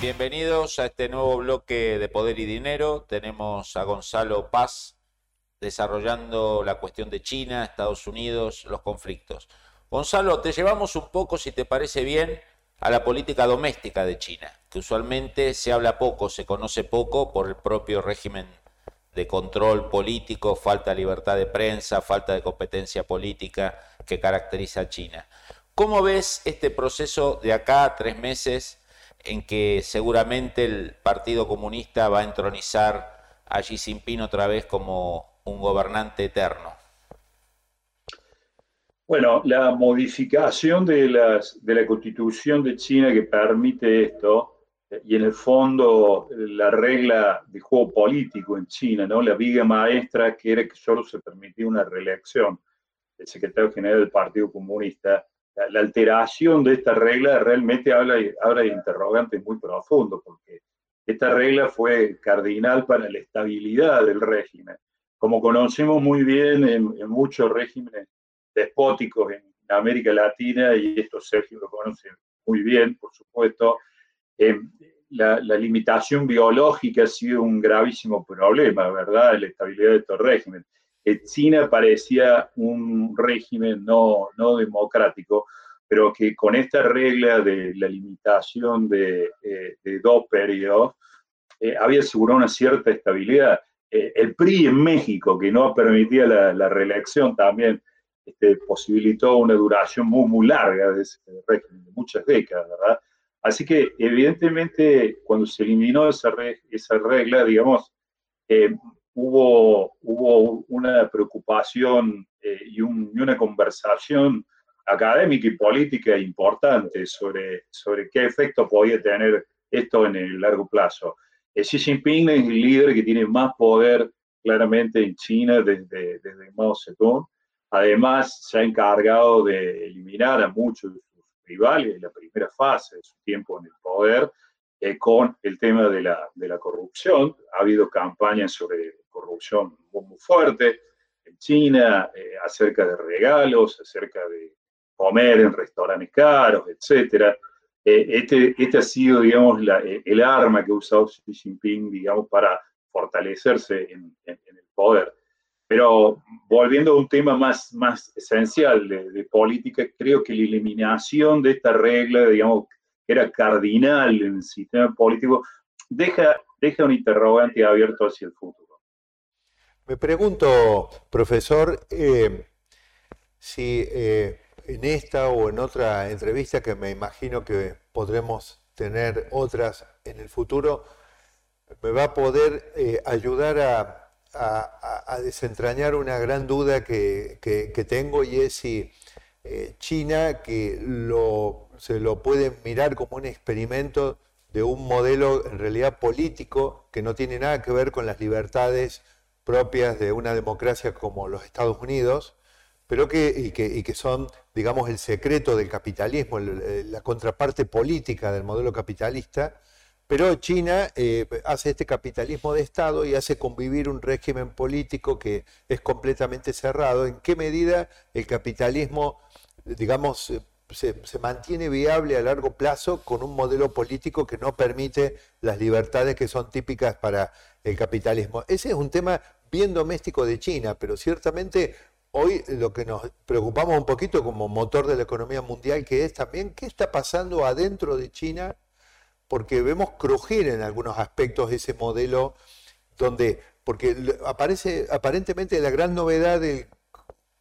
Bienvenidos a este nuevo bloque de Poder y Dinero. Tenemos a Gonzalo Paz desarrollando la cuestión de China, Estados Unidos, los conflictos. Gonzalo, te llevamos un poco, si te parece bien, a la política doméstica de China, que usualmente se habla poco, se conoce poco por el propio régimen de control político, falta de libertad de prensa, falta de competencia política que caracteriza a China. ¿Cómo ves este proceso de acá a tres meses en que seguramente el Partido Comunista va a entronizar a Xi Jinping otra vez como un gobernante eterno? Bueno, la modificación de, las, de la constitución de China que permite esto, y en el fondo la regla de juego político en China, ¿no? la viga maestra que era que solo se permitía una reelección del secretario general del Partido Comunista, la, alteración de esta regla realmente habla, habla de interrogantes muy profundos, porque esta regla fue cardinal para la estabilidad del régimen. Como conocemos muy bien en, muchos regímenes despóticos en América Latina, y esto Sergio lo conoce muy bien, por supuesto, eh, la, la, limitación biológica ha sido un gravísimo problema, ¿verdad?, de la estabilidad de estos regímenes. China parecía un régimen no, no democrático, pero que con esta regla de la limitación de, eh, dos periodos eh, había asegurado una cierta estabilidad. Eh, el PRI en México, que no permitía la, la reelección, también este, posibilitó una duración muy, muy larga de ese régimen, de muchas décadas, ¿verdad? Así que, evidentemente, cuando se eliminó esa, esa regla, digamos, hubo, hubo una preocupación eh, y, una conversación académica y política importante sobre, sobre qué efecto podía tener esto en el largo plazo. Eh, Xi Jinping es el líder que tiene más poder claramente en China desde, desde Mao Zedong. Además, se ha encargado de eliminar a muchos de sus rivales en la primera fase de su tiempo en el poder, eh, con el tema de la, de la corrupción. Ha habido campañas sobre corrupción muy, fuerte en China, eh, acerca de regalos, acerca de comer en restaurantes caros, etc. Eh, este, este ha sido, digamos, eh, el arma que ha usado Xi Jinping, digamos, para fortalecerse en, el poder. Pero volviendo a un tema más, más esencial de, de, política, creo que la eliminación de esta regla, digamos, que era cardinal en el sistema político, deja, deja un interrogante abierto hacia el futuro. Me pregunto, profesor, eh, si eh, en esta o en otra entrevista, que me imagino que podremos tener otras en el futuro, me va a poder eh, ayudar a, desentrañar una gran duda que, tengo y es si China, que se lo puede mirar como un experimento de un modelo en realidad político que no tiene nada que ver con las libertades propias de una democracia como los Estados Unidos, pero que, y que, son, digamos, el secreto del capitalismo, la contraparte política del modelo capitalista, pero China eh, hace este capitalismo de Estado y hace convivir un régimen político que es completamente cerrado. ¿En qué medida el capitalismo, digamos, se, mantiene viable a largo plazo con un modelo político que no permite las libertades que son típicas para el capitalismo? Ese es un tema bien doméstico de China, pero ciertamente hoy lo que nos preocupamos un poquito como motor de la economía mundial, que es también qué está pasando adentro de China, porque vemos crujir en algunos aspectos ese modelo donde, porque aparece aparentemente la gran novedad del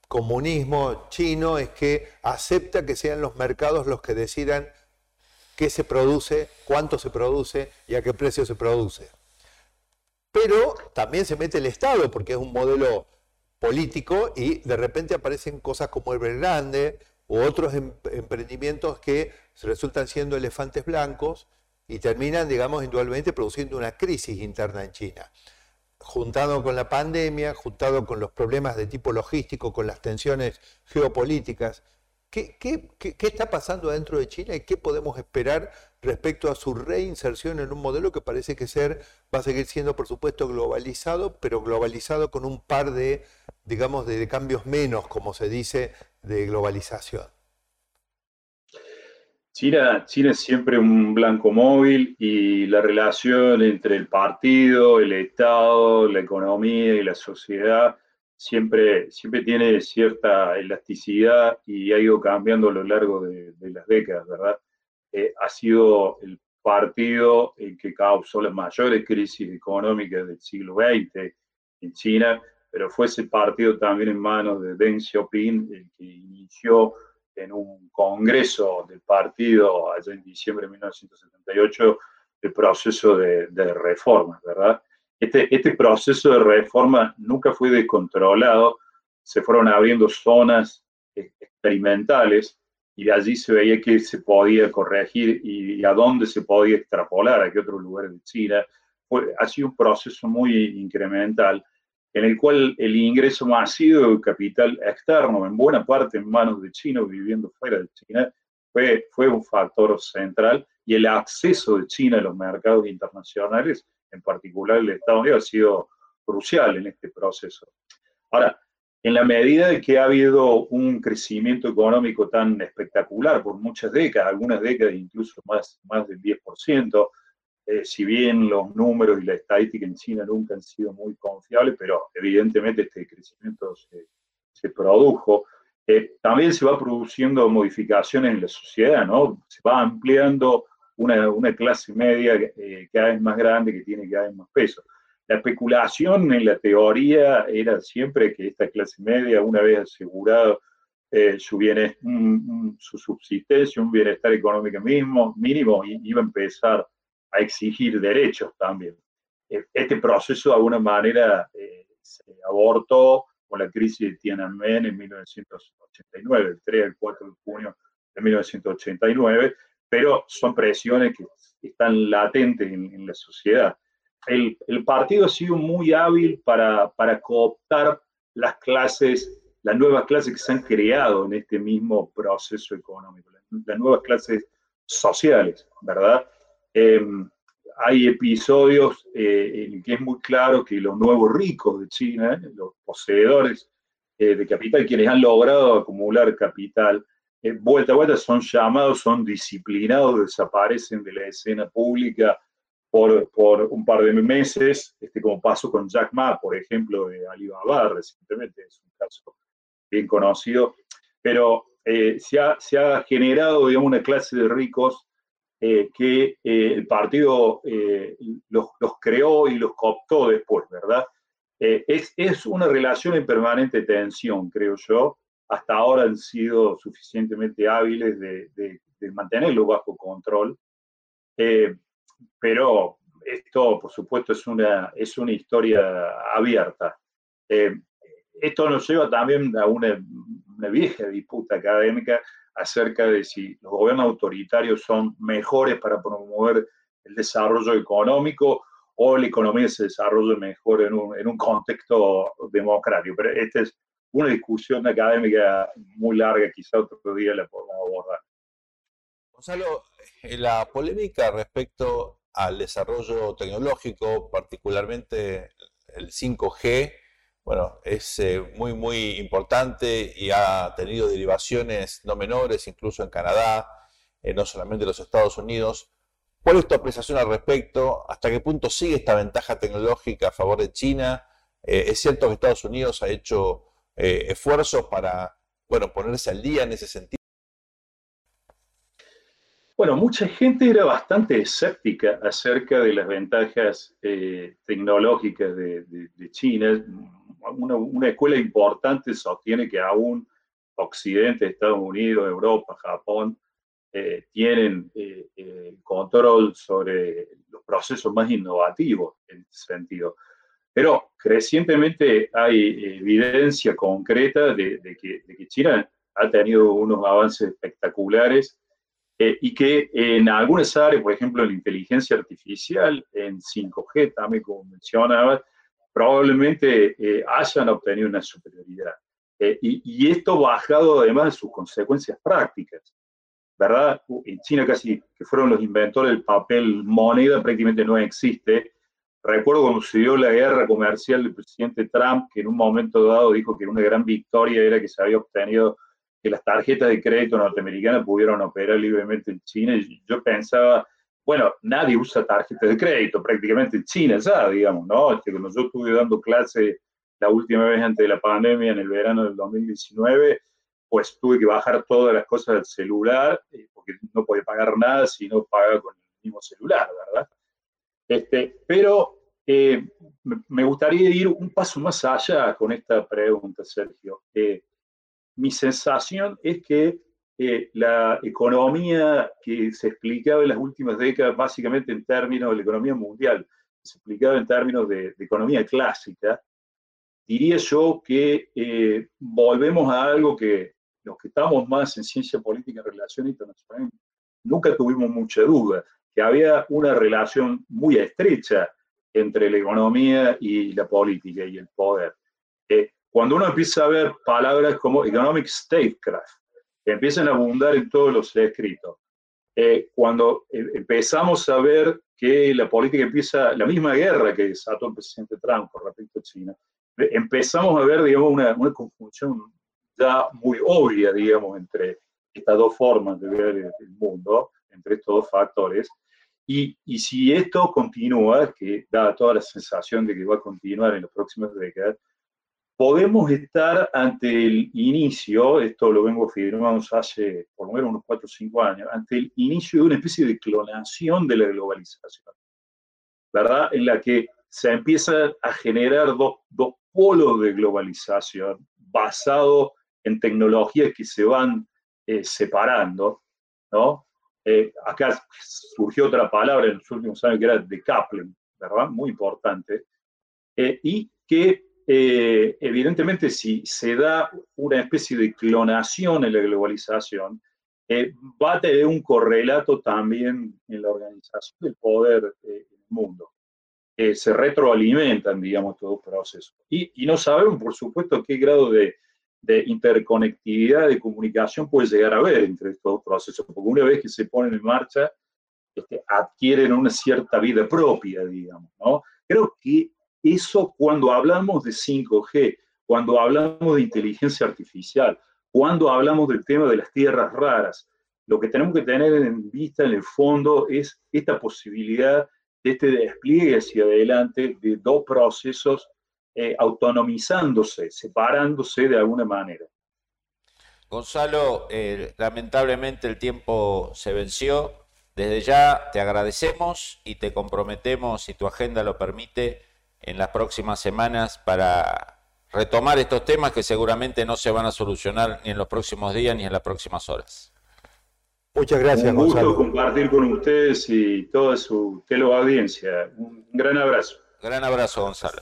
comunismo chino es que acepta que sean los mercados los que decidan qué se produce, cuánto se produce y a qué precio se produce. Pero también se mete el Estado porque es un modelo político y de repente aparecen cosas como el Evergrande u otros em-, emprendimientos que resultan siendo elefantes blancos y terminan, digamos, indudablemente produciendo una crisis interna en China. Juntado con la pandemia, juntado con los problemas de tipo logístico, con las tensiones geopolíticas, ¿qué, está pasando dentro de China y qué podemos esperar respecto a su reinserción en un modelo que parece que ser, va a seguir siendo, por supuesto, globalizado, pero globalizado con un par de, digamos, de cambios menos, como se dice, de globalización? China, China es siempre un blanco móvil y la relación entre el partido, el Estado, la economía y la sociedad siempre, siempre tiene cierta elasticidad y ha ido cambiando a lo largo de, las décadas, ¿verdad? Eh, ha sido el partido el que causó las mayores crisis económicas del siglo XX en China, pero fue ese partido también en manos de Deng Xiaoping el que inició en un congreso del partido allá en diciembre de 1978 el proceso de, reforma, ¿verdad? Este, este proceso de reforma nunca fue descontrolado, se fueron abriendo zonas experimentales y de allí se veía que se podía corregir y, a dónde se podía extrapolar, a qué otros lugares de China. Fue, ha sido un proceso muy incremental en el cual el ingreso masivo de capital externo, en buena parte en manos de chinos viviendo fuera de China, fue, fue un factor central y el acceso de China a los mercados internacionales, en particular el de Estados Unidos, ha sido crucial en este proceso. Ahora, en la medida de que ha habido un crecimiento económico tan espectacular por muchas décadas, algunas décadas incluso más, más del 10%, eh, si bien los números y la estadística en China nunca han sido muy confiables, pero evidentemente este crecimiento se, produjo. Eh, también se va produciendo modificaciones en la sociedad, ¿no? Se va ampliando una, una clase media eh, cada vez más grande que tiene cada vez más peso. La especulación en la teoría era siempre que esta clase media, una vez asegurado su, bienestar, su subsistencia, un bienestar económico mismo, mínimo, iba a empezar a exigir derechos también. E, este proceso de alguna manera eh, se abortó con la crisis de Tiananmen en 1989, el 3 al 4 de junio de 1989, pero son presiones que están latentes en, la sociedad. El, el, partido ha sido muy hábil para, para cooptar las clases, las nuevas clases que se han creado en este mismo proceso económico, las nuevas clases sociales, ¿verdad? Em, hay episodios eh, en que es muy claro que los nuevos ricos de China, los poseedores eh, de capital, quienes han logrado acumular capital, eh, vuelta a vuelta son llamados, son disciplinados, desaparecen de la escena pública por, por un par de meses, este, como pasó con Jack Ma, por ejemplo, de Alibaba recientemente, es un caso bien conocido, pero se ha, se, ha, generado digamos, una clase de ricos eh, que eh, el partido eh, los, creó y los cooptó después, ¿verdad? Es, una relación en permanente tensión, creo yo. Hasta ahora han sido suficientemente hábiles de, de, mantenerlo bajo control. pero esto, por supuesto, es una, es una historia abierta. esto nos lleva también a una, una vieja disputa académica acerca de si los gobiernos autoritarios son mejores para promover el desarrollo económico o la economía se desarrolla mejor en un, en un contexto democrático. Pero esta es una discusión académica muy larga, quizá otro día la podemos abordar. Gonzalo, eh, la polémica respecto al desarrollo tecnológico, particularmente el 5G, bueno, es eh, muy, muy importante y ha tenido derivaciones no menores, incluso en Canadá, eh, no solamente en los Estados Unidos. ¿Cuál es tu apreciación al respecto? ¿Hasta qué punto sigue esta ventaja tecnológica a favor de China? Es cierto que Estados Unidos ha hecho esfuerzos para bueno, ponerse al día en ese sentido. Bueno, mucha gente era bastante escéptica acerca de las ventajas tecnológicas de, China una, escuela importante sostiene que aún Occidente, Estados Unidos, Europa, Japón, eh, tienen eh, eh, control sobre los procesos más innovativos en ese sentido. Pero crecientemente hay evidencia concreta de, que, de, que, China ha tenido unos avances espectaculares eh, y que en algunas áreas, por ejemplo, en la inteligencia artificial, en 5G también, como mencionaba, probablemente eh, hayan obtenido una superioridad. Eh, y, y, esto bajado además de sus consecuencias prácticas. ¿Verdad? En China casi que fueron los inventores del papel moneda, prácticamente no existe. Recuerdo cuando se dio la guerra comercial del presidente Trump, que en un momento dado dijo que una gran victoria era que se había obtenido que las tarjetas de crédito norteamericanas pudieron operar libremente en China. Y yo pensaba, bueno, nadie usa tarjetas de crédito prácticamente en China ya, digamos, ¿no? Este, cuando yo estuve dando clase la última vez antes de la pandemia, en el verano del 2019, pues tuve que bajar todas las cosas del celular, eh, porque no podía pagar nada si no paga con el mismo celular, ¿verdad? Este, pero eh, me gustaría ir un paso más allá con esta pregunta, Sergio. Eh, mi sensación es que eh, la economía que se explicaba en las últimas décadas, básicamente en términos de la economía mundial, se explicaba en términos de, economía clásica, diría yo que eh, volvemos a algo que los que estamos más en ciencia política y relación internacional nunca tuvimos mucha duda, que había una relación muy estrecha entre la economía y la política y el poder. Eh, cuando uno empieza a ver palabras como economic statecraft, que empiezan a abundar en todos los escritos, eh, cuando eh, empezamos a ver que la política empieza, la misma guerra que desató el presidente Trump con respecto a China, eh, empezamos a ver, digamos, una, una confusión ya muy obvia, digamos, entre estas dos formas de ver el mundo, entre estos dos factores. Y, y, si esto continúa, que da toda la sensación de que va a continuar en las próximas décadas, podemos estar ante el inicio, esto lo vengo firmando hace por lo menos unos 4 o 5 años, ante el inicio de una especie de clonación de la globalización, ¿verdad? En la que se empiezan a generar dos, dos polos de globalización basados en tecnologías que se van eh, separando, ¿no? Eh, acá surgió otra palabra en los últimos años que era decoupling, ¿verdad? Muy importante, eh, y que eh, evidentemente si se da una especie de clonación en la globalización, eh, va a tener un correlato también en la organización del poder eh, en el mundo. se retroalimentan, digamos, todo proceso. Y, y, no sabemos, por supuesto, qué grado de, de, interconectividad, de comunicación puede llegar a haber entre estos procesos, porque una vez que se ponen en marcha, este, adquieren una cierta vida propia, digamos, ¿no? Creo que eso cuando hablamos de 5G, cuando hablamos de inteligencia artificial, cuando hablamos del tema de las tierras raras, lo que tenemos que tener en vista en el fondo es esta posibilidad de este despliegue hacia adelante de dos procesos eh, autonomizándose, separándose de alguna manera. Gonzalo, eh, lamentablemente el tiempo se venció. Desde ya te agradecemos y te comprometemos, si tu agenda lo permite, en las próximas semanas para retomar estos temas que seguramente no se van a solucionar ni en los próximos días ni en las próximas horas. Muchas gracias, Un gusto compartir con ustedes y toda su teleaudiencia. Un gran abrazo. Gran abrazo, Gonzalo.